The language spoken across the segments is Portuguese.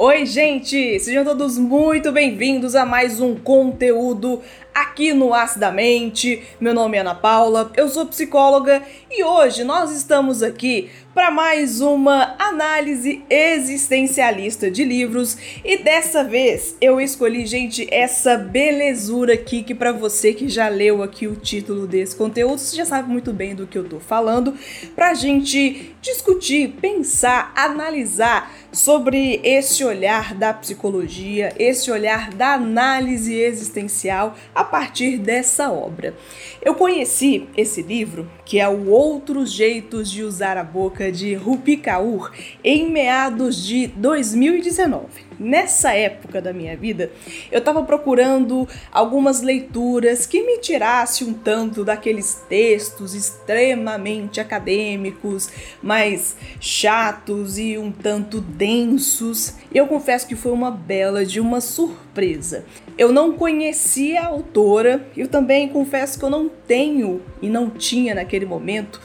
Oi, gente! Sejam todos muito bem-vindos a mais um conteúdo aqui no Acidamente. Meu nome é Ana Paula, eu sou psicóloga e hoje nós estamos aqui para mais uma análise existencialista de livros e dessa vez eu escolhi, gente, essa belezura aqui que para você que já leu aqui o título desse conteúdo, você já sabe muito bem do que eu tô falando, pra gente discutir, pensar, analisar sobre esse olhar da psicologia, esse olhar da análise existencial a partir dessa obra. Eu conheci esse livro, que é o Outros Jeitos de Usar a Boca de Rupi Kaur, em meados de 2019 nessa época da minha vida, eu estava procurando algumas leituras que me tirasse um tanto daqueles textos extremamente acadêmicos, mais chatos e um tanto densos. E eu confesso que foi uma bela de uma surpresa. Eu não conhecia a autora, eu também confesso que eu não tenho e não tinha naquele momento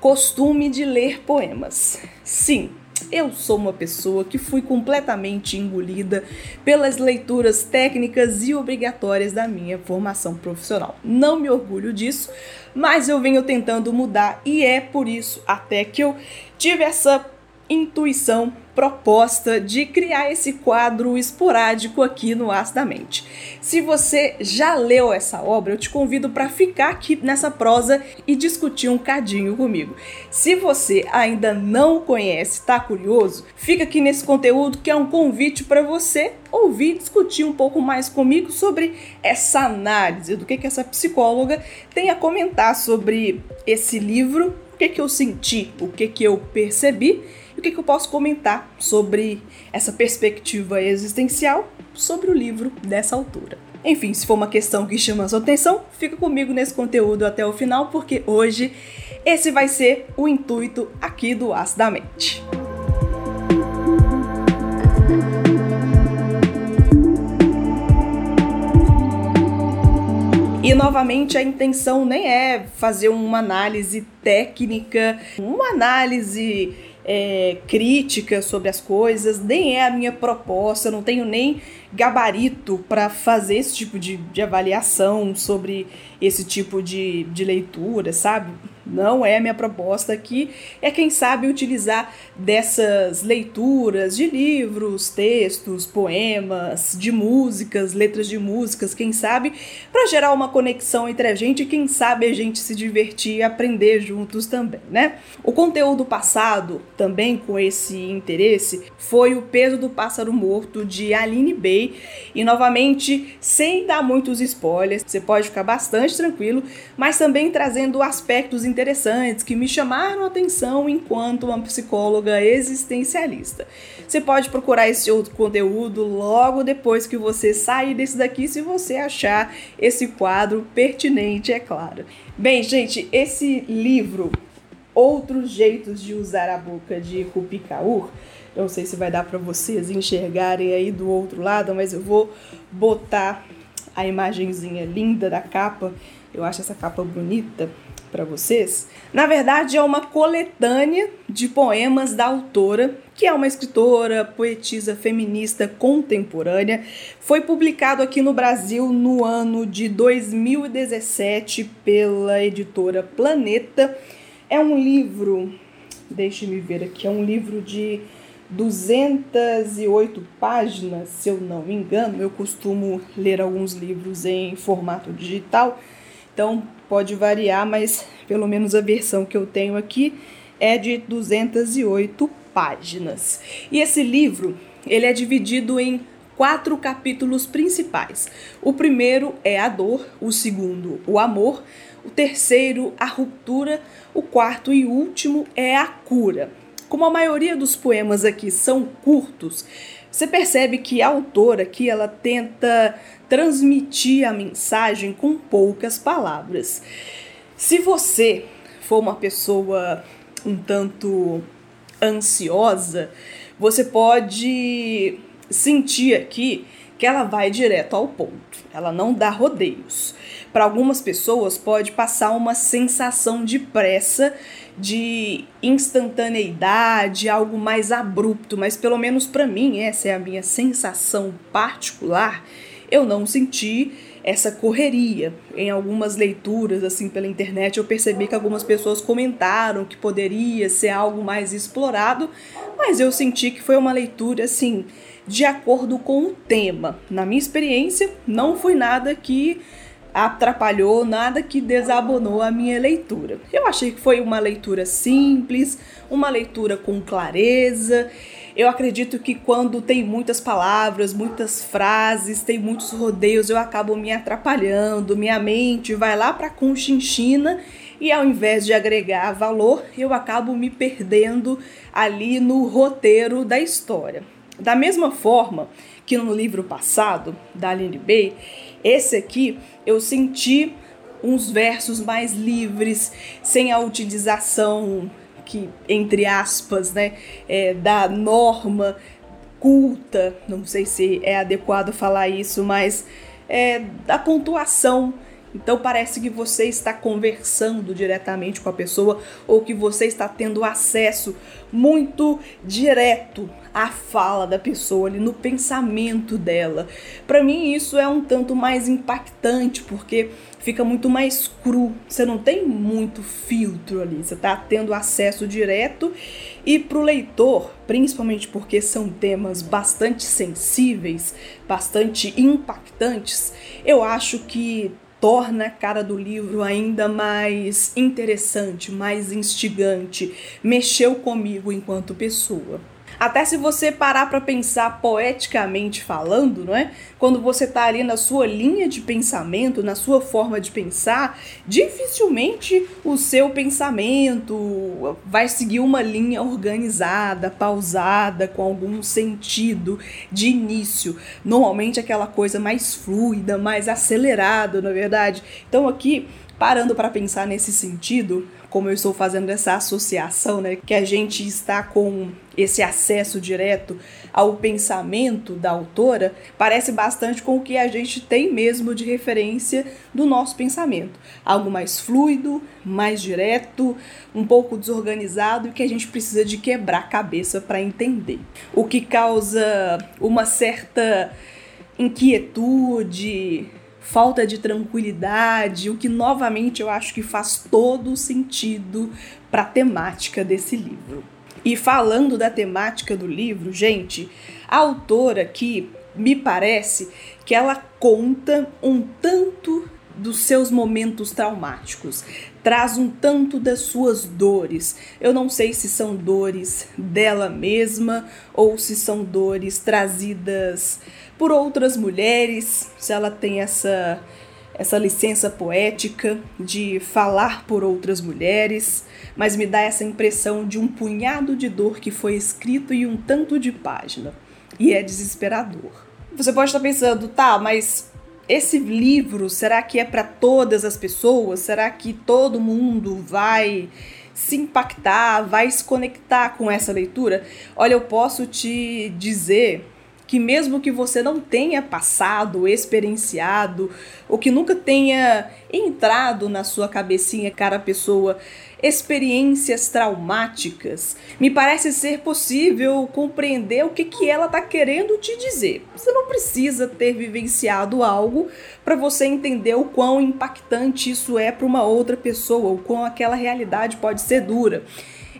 costume de ler poemas. Sim, eu sou uma pessoa que fui completamente engolida pelas leituras técnicas e obrigatórias da minha formação profissional. Não me orgulho disso, mas eu venho tentando mudar e é por isso até que eu tive essa intuição proposta de criar esse quadro esporádico aqui no Acidamente. Se você já leu essa obra, eu te convido para ficar aqui nessa prosa e discutir um cadinho comigo. Se você ainda não conhece, está curioso, fica aqui nesse conteúdo que é um convite para você ouvir e discutir um pouco mais comigo sobre essa análise do que, que essa psicóloga tem a comentar sobre esse livro, o que, que eu senti, o que, que eu percebi e o que, que eu posso comentar sobre essa perspectiva existencial sobre o livro dessa altura. Enfim, se for uma questão que chama a sua atenção, fica comigo nesse conteúdo até o final, porque hoje esse vai ser o intuito aqui do Acidamente. E novamente a intenção nem é fazer uma análise técnica, uma análise é, crítica sobre as coisas, nem é a minha proposta, não tenho nem gabarito para fazer esse tipo de, de avaliação sobre esse tipo de, de leitura, sabe? Não é a minha proposta aqui, é quem sabe utilizar dessas leituras de livros, textos, poemas, de músicas, letras de músicas, quem sabe, para gerar uma conexão entre a gente e quem sabe a gente se divertir e aprender juntos também, né? O conteúdo passado, também com esse interesse, foi O Peso do Pássaro Morto de Aline Bay e novamente, sem dar muitos spoilers, você pode ficar bastante tranquilo, mas também trazendo aspectos interessantes que me chamaram a atenção enquanto uma psicóloga existencialista. Você pode procurar esse outro conteúdo logo depois que você sair desse daqui, se você achar esse quadro pertinente, é claro. Bem, gente, esse livro, Outros Jeitos de Usar a Boca, de Rupi Kaur, não sei se vai dar para vocês enxergarem aí do outro lado, mas eu vou botar a imagenzinha linda da capa. Eu acho essa capa bonita para vocês. Na verdade, é uma coletânea de poemas da autora, que é uma escritora, poetisa feminista contemporânea. Foi publicado aqui no Brasil no ano de 2017 pela editora Planeta. É um livro, deixe-me ver aqui, é um livro de 208 páginas, se eu não me engano. Eu costumo ler alguns livros em formato digital, então pode variar, mas pelo menos a versão que eu tenho aqui é de 208 páginas. E esse livro, ele é dividido em quatro capítulos principais. O primeiro é a dor, o segundo, o amor, o terceiro, a ruptura, o quarto e último é a cura. Como a maioria dos poemas aqui são curtos, você percebe que a autora aqui ela tenta transmitir a mensagem com poucas palavras. Se você for uma pessoa um tanto ansiosa, você pode sentir aqui que ela vai direto ao ponto, ela não dá rodeios. Para algumas pessoas pode passar uma sensação de pressa, de instantaneidade, algo mais abrupto, mas pelo menos para mim, essa é a minha sensação particular, eu não senti essa correria. Em algumas leituras assim pela internet eu percebi que algumas pessoas comentaram que poderia ser algo mais explorado, mas eu senti que foi uma leitura assim de acordo com o tema. Na minha experiência, não foi nada que atrapalhou, nada que desabonou a minha leitura. Eu achei que foi uma leitura simples, uma leitura com clareza eu acredito que quando tem muitas palavras, muitas frases, tem muitos rodeios, eu acabo me atrapalhando, minha mente vai lá para Conchinchina e ao invés de agregar valor, eu acabo me perdendo ali no roteiro da história. Da mesma forma que no livro passado, da Aline Bay, esse aqui eu senti uns versos mais livres, sem a utilização que, entre aspas, né, é, da norma culta, não sei se é adequado falar isso, mas é, da pontuação. Então parece que você está conversando diretamente com a pessoa ou que você está tendo acesso muito direto à fala da pessoa ali no pensamento dela. Para mim isso é um tanto mais impactante porque fica muito mais cru. Você não tem muito filtro ali, você está tendo acesso direto. E para o leitor, principalmente porque são temas bastante sensíveis, bastante impactantes, eu acho que torna a cara do livro ainda mais interessante, mais instigante. Mexeu comigo enquanto pessoa. Até se você parar para pensar poeticamente falando, não é? Quando você está ali na sua linha de pensamento, na sua forma de pensar, dificilmente o seu pensamento vai seguir uma linha organizada, pausada, com algum sentido de início. Normalmente aquela coisa mais fluida, mais acelerada, na é verdade. Então aqui parando para pensar nesse sentido, como eu estou fazendo essa associação, né, que a gente está com esse acesso direto ao pensamento da autora, parece bastante com o que a gente tem mesmo de referência do nosso pensamento. Algo mais fluido, mais direto, um pouco desorganizado e que a gente precisa de quebrar a cabeça para entender. O que causa uma certa inquietude, falta de tranquilidade, o que novamente eu acho que faz todo o sentido para a temática desse livro. E falando da temática do livro, gente, a autora aqui me parece que ela conta um tanto dos seus momentos traumáticos, traz um tanto das suas dores. Eu não sei se são dores dela mesma ou se são dores trazidas por outras mulheres, se ela tem essa essa licença poética de falar por outras mulheres, mas me dá essa impressão de um punhado de dor que foi escrito em um tanto de página. E é desesperador. Você pode estar pensando, tá, mas esse livro, será que é para todas as pessoas? Será que todo mundo vai se impactar, vai se conectar com essa leitura? Olha, eu posso te dizer que mesmo que você não tenha passado, experienciado, ou que nunca tenha entrado na sua cabecinha, cara pessoa, experiências traumáticas, me parece ser possível compreender o que, que ela está querendo te dizer. Você não precisa ter vivenciado algo para você entender o quão impactante isso é para uma outra pessoa, o quão aquela realidade pode ser dura.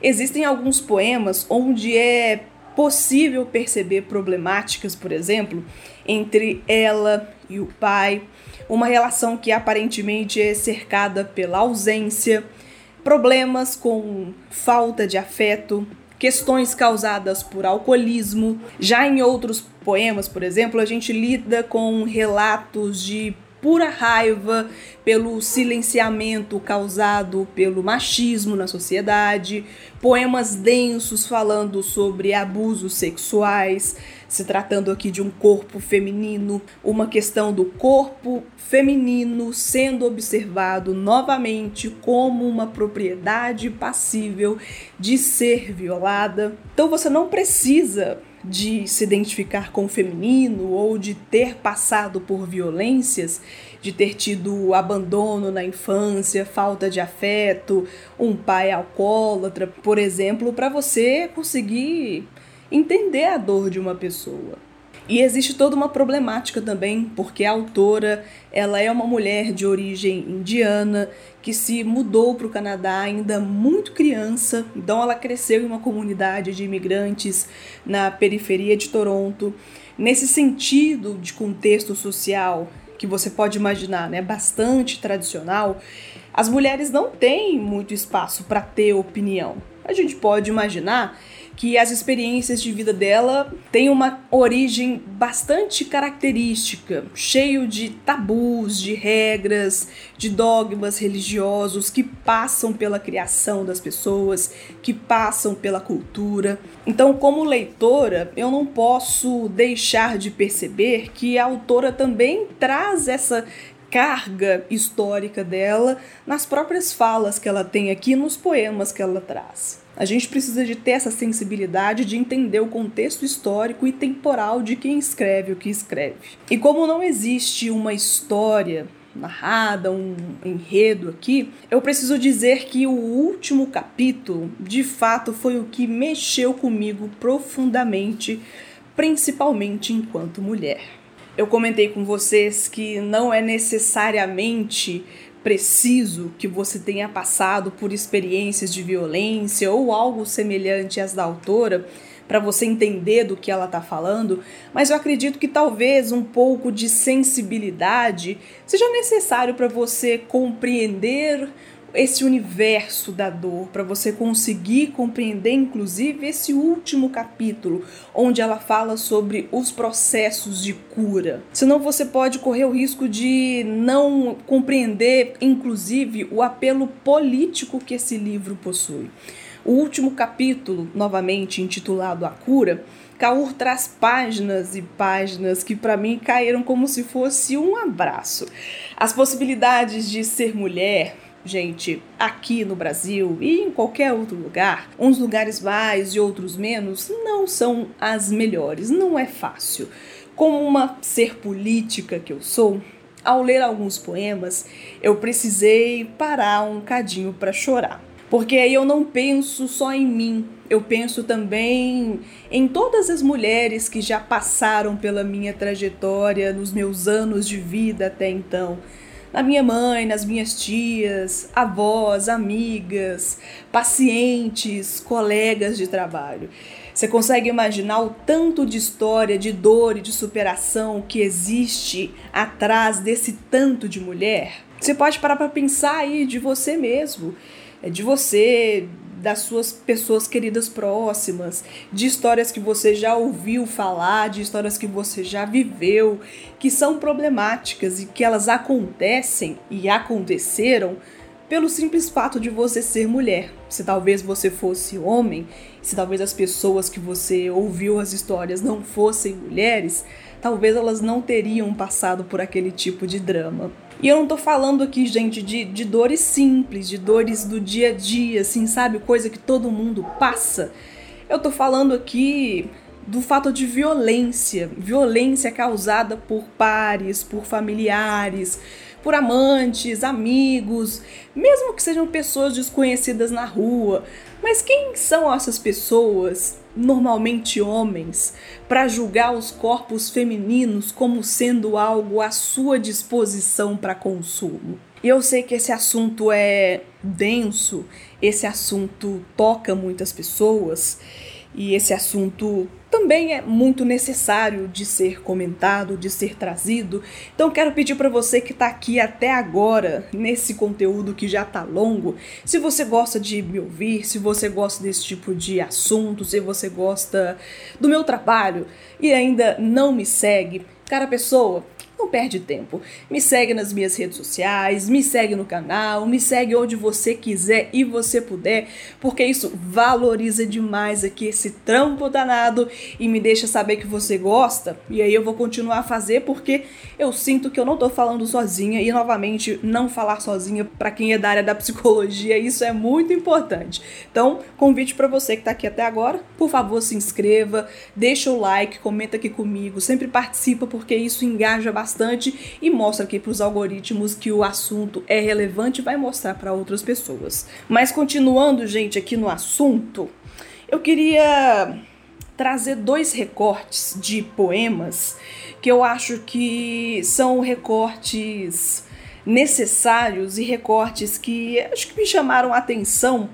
Existem alguns poemas onde é possível perceber problemáticas, por exemplo, entre ela e o pai, uma relação que aparentemente é cercada pela ausência, problemas com falta de afeto, questões causadas por alcoolismo. Já em outros poemas, por exemplo, a gente lida com relatos de pura raiva pelo silenciamento causado pelo machismo na sociedade, poemas densos falando sobre abusos sexuais, se tratando aqui de um corpo feminino, uma questão do corpo feminino sendo observado novamente como uma propriedade passível de ser violada. Então você não precisa de se identificar com o feminino ou de ter passado por violências, de ter tido abandono na infância, falta de afeto, um pai alcoólatra, por exemplo, para você conseguir entender a dor de uma pessoa. E existe toda uma problemática também, porque a autora, ela é uma mulher de origem indiana que se mudou para o Canadá ainda muito criança, então ela cresceu em uma comunidade de imigrantes na periferia de Toronto. Nesse sentido de contexto social que você pode imaginar, né, bastante tradicional, as mulheres não têm muito espaço para ter opinião. A gente pode imaginar que as experiências de vida dela têm uma origem bastante característica, cheio de tabus, de regras, de dogmas religiosos que passam pela criação das pessoas, que passam pela cultura. Então, como leitora, eu não posso deixar de perceber que a autora também traz essa carga histórica dela nas próprias falas que ela tem aqui nos poemas que ela traz. A gente precisa de ter essa sensibilidade de entender o contexto histórico e temporal de quem escreve o que escreve. E como não existe uma história narrada, um enredo aqui, eu preciso dizer que o último capítulo, de fato, foi o que mexeu comigo profundamente, principalmente enquanto mulher. Eu comentei com vocês que não é necessariamente preciso que você tenha passado por experiências de violência ou algo semelhante às da autora para você entender do que ela está falando, mas eu acredito que talvez um pouco de sensibilidade seja necessário para você compreender esse universo da dor, para você conseguir compreender, inclusive, esse último capítulo, onde ela fala sobre os processos de cura. Senão você pode correr o risco de não compreender, inclusive, o apelo político que esse livro possui. O último capítulo, novamente intitulado A Cura, Kaur traz páginas e páginas que para mim caíram como se fosse um abraço. As possibilidades de ser mulher, gente, aqui no Brasil e em qualquer outro lugar, uns lugares mais e outros menos, não são as melhores, não é fácil. Como uma ser política que eu sou, ao ler alguns poemas, eu precisei parar um cadinho para chorar. Porque aí eu não penso só em mim, eu penso também em todas as mulheres que já passaram pela minha trajetória nos meus anos de vida até então na minha mãe, nas minhas tias, avós, amigas, pacientes, colegas de trabalho. Você consegue imaginar o tanto de história, de dor e de superação que existe atrás desse tanto de mulher? Você pode parar para pensar aí de você mesmo, é de você, das suas pessoas queridas próximas, de histórias que você já ouviu falar, de histórias que você já viveu, que são problemáticas e que elas acontecem e aconteceram pelo simples fato de você ser mulher. Se talvez você fosse homem, se talvez as pessoas que você ouviu as histórias não fossem mulheres, talvez elas não teriam passado por aquele tipo de drama. E eu não tô falando aqui, gente, de, de dores simples, de dores do dia a dia, assim, sabe? Coisa que todo mundo passa. Eu tô falando aqui do fato de violência, violência causada por pares, por familiares, por amantes, amigos, mesmo que sejam pessoas desconhecidas na rua. Mas quem são essas pessoas? normalmente homens, para julgar os corpos femininos como sendo algo à sua disposição para consumo. Eu sei que esse assunto é denso, esse assunto toca muitas pessoas e esse assunto também é muito necessário de ser comentado, de ser trazido. Então quero pedir para você que está aqui até agora nesse conteúdo que já está longo, se você gosta de me ouvir, se você gosta desse tipo de assunto, se você gosta do meu trabalho e ainda não me segue, cara pessoa, não perde tempo. Me segue nas minhas redes sociais, me segue no canal, me segue onde você quiser e você puder, porque isso valoriza demais aqui esse trampo danado e me deixa saber que você gosta. E aí eu vou continuar a fazer porque eu sinto que eu não tô falando sozinha e novamente não falar sozinha para quem é da área da psicologia, isso é muito importante. Então, convite para você que tá aqui até agora, por favor, se inscreva, deixa o like, comenta aqui comigo, sempre participa porque isso engaja bastante bastante e mostra aqui para os algoritmos que o assunto é relevante e vai mostrar para outras pessoas. Mas continuando, gente, aqui no assunto, eu queria trazer dois recortes de poemas que eu acho que são recortes necessários e recortes que acho que me chamaram a atenção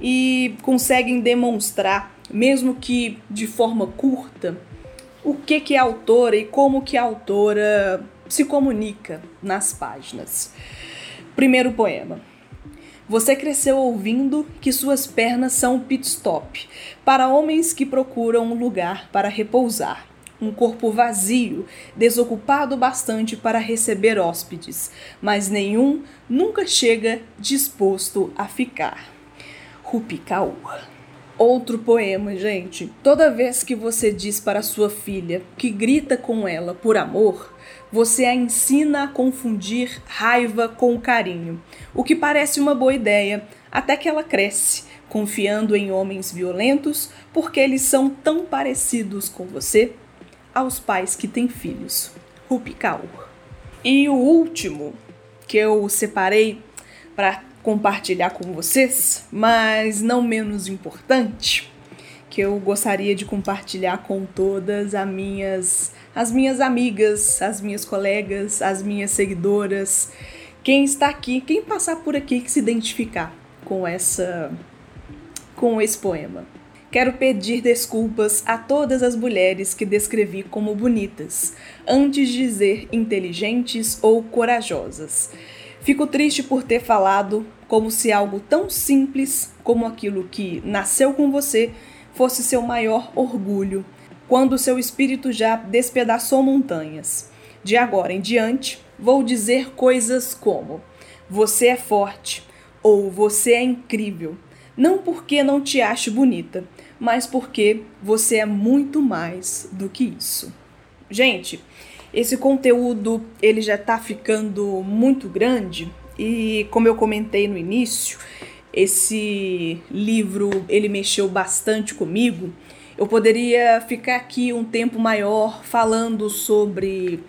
e conseguem demonstrar, mesmo que de forma curta, o que, que autora e como que a autora se comunica nas páginas. Primeiro poema. Você cresceu ouvindo que suas pernas são pit stop para homens que procuram um lugar para repousar. Um corpo vazio, desocupado bastante para receber hóspedes, mas nenhum nunca chega disposto a ficar. Rupicaua. Outro poema, gente. Toda vez que você diz para sua filha que grita com ela por amor, você a ensina a confundir raiva com carinho, o que parece uma boa ideia, até que ela cresce, confiando em homens violentos porque eles são tão parecidos com você aos pais que têm filhos. Rupi Kaur. E o último que eu separei para compartilhar com vocês, mas não menos importante, que eu gostaria de compartilhar com todas as minhas as minhas amigas, as minhas colegas, as minhas seguidoras, quem está aqui, quem passar por aqui que se identificar com essa com esse poema. Quero pedir desculpas a todas as mulheres que descrevi como bonitas, antes de dizer inteligentes ou corajosas. Fico triste por ter falado como se algo tão simples como aquilo que nasceu com você fosse seu maior orgulho, quando seu espírito já despedaçou montanhas. De agora em diante, vou dizer coisas como: você é forte ou você é incrível, não porque não te ache bonita, mas porque você é muito mais do que isso. Gente, esse conteúdo ele já está ficando muito grande e como eu comentei no início, esse livro ele mexeu bastante comigo. Eu poderia ficar aqui um tempo maior falando sobre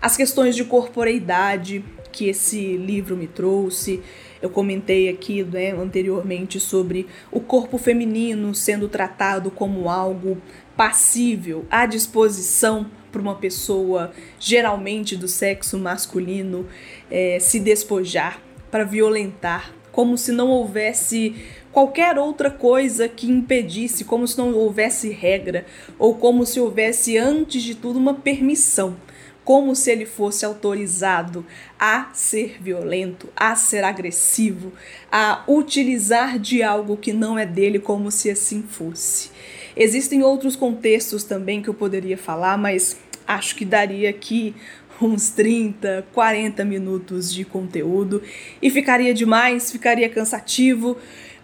as questões de corporeidade que esse livro me trouxe. Eu comentei aqui né, anteriormente sobre o corpo feminino sendo tratado como algo passível, à disposição para uma pessoa, geralmente do sexo masculino, é, se despojar, para violentar, como se não houvesse qualquer outra coisa que impedisse, como se não houvesse regra, ou como se houvesse, antes de tudo, uma permissão como se ele fosse autorizado a ser violento, a ser agressivo, a utilizar de algo que não é dele, como se assim fosse. Existem outros contextos também que eu poderia falar, mas acho que daria aqui uns 30, 40 minutos de conteúdo e ficaria demais, ficaria cansativo.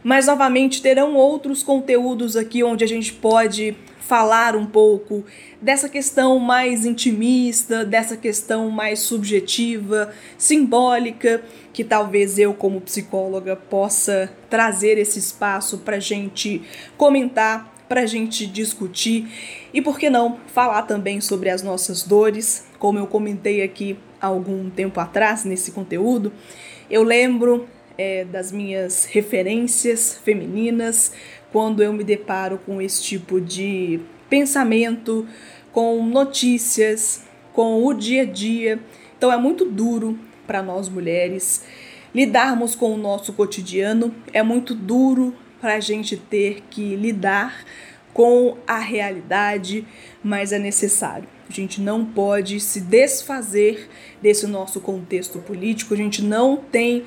Mas novamente terão outros conteúdos aqui onde a gente pode falar um pouco dessa questão mais intimista, dessa questão mais subjetiva, simbólica, que talvez eu, como psicóloga, possa trazer esse espaço para gente comentar para a gente discutir e, por que não, falar também sobre as nossas dores, como eu comentei aqui há algum tempo atrás nesse conteúdo. Eu lembro é, das minhas referências femininas quando eu me deparo com esse tipo de pensamento, com notícias, com o dia a dia. Então é muito duro para nós mulheres lidarmos com o nosso cotidiano, é muito duro para a gente ter que lidar com a realidade, mas é necessário. A gente não pode se desfazer desse nosso contexto político, a gente não tem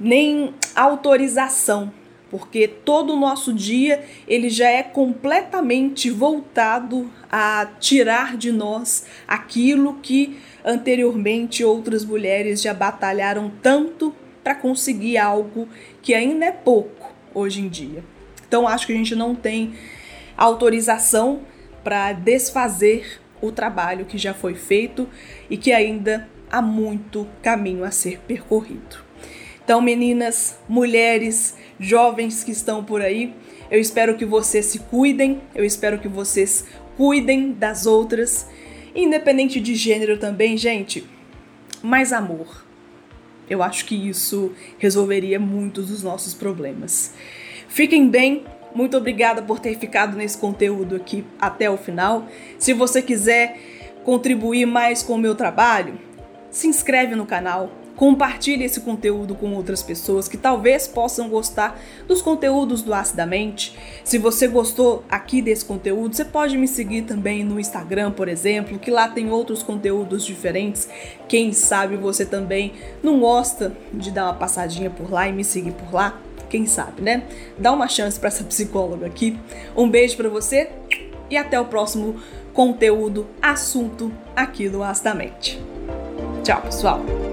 nem autorização porque todo o nosso dia ele já é completamente voltado a tirar de nós aquilo que anteriormente outras mulheres já batalharam tanto para conseguir algo que ainda é pouco hoje em dia. Então acho que a gente não tem autorização para desfazer o trabalho que já foi feito e que ainda há muito caminho a ser percorrido. Então, meninas, mulheres, jovens que estão por aí, eu espero que vocês se cuidem, eu espero que vocês cuidem das outras, independente de gênero também, gente. Mais amor. Eu acho que isso resolveria muitos dos nossos problemas. Fiquem bem, muito obrigada por ter ficado nesse conteúdo aqui até o final. Se você quiser contribuir mais com o meu trabalho, se inscreve no canal, Compartilhe esse conteúdo com outras pessoas que talvez possam gostar dos conteúdos do Acidamente. Se você gostou aqui desse conteúdo, você pode me seguir também no Instagram, por exemplo, que lá tem outros conteúdos diferentes. Quem sabe você também não gosta de dar uma passadinha por lá e me seguir por lá? Quem sabe, né? Dá uma chance para essa psicóloga aqui. Um beijo para você e até o próximo conteúdo, assunto aqui do Acidamente. Tchau, pessoal!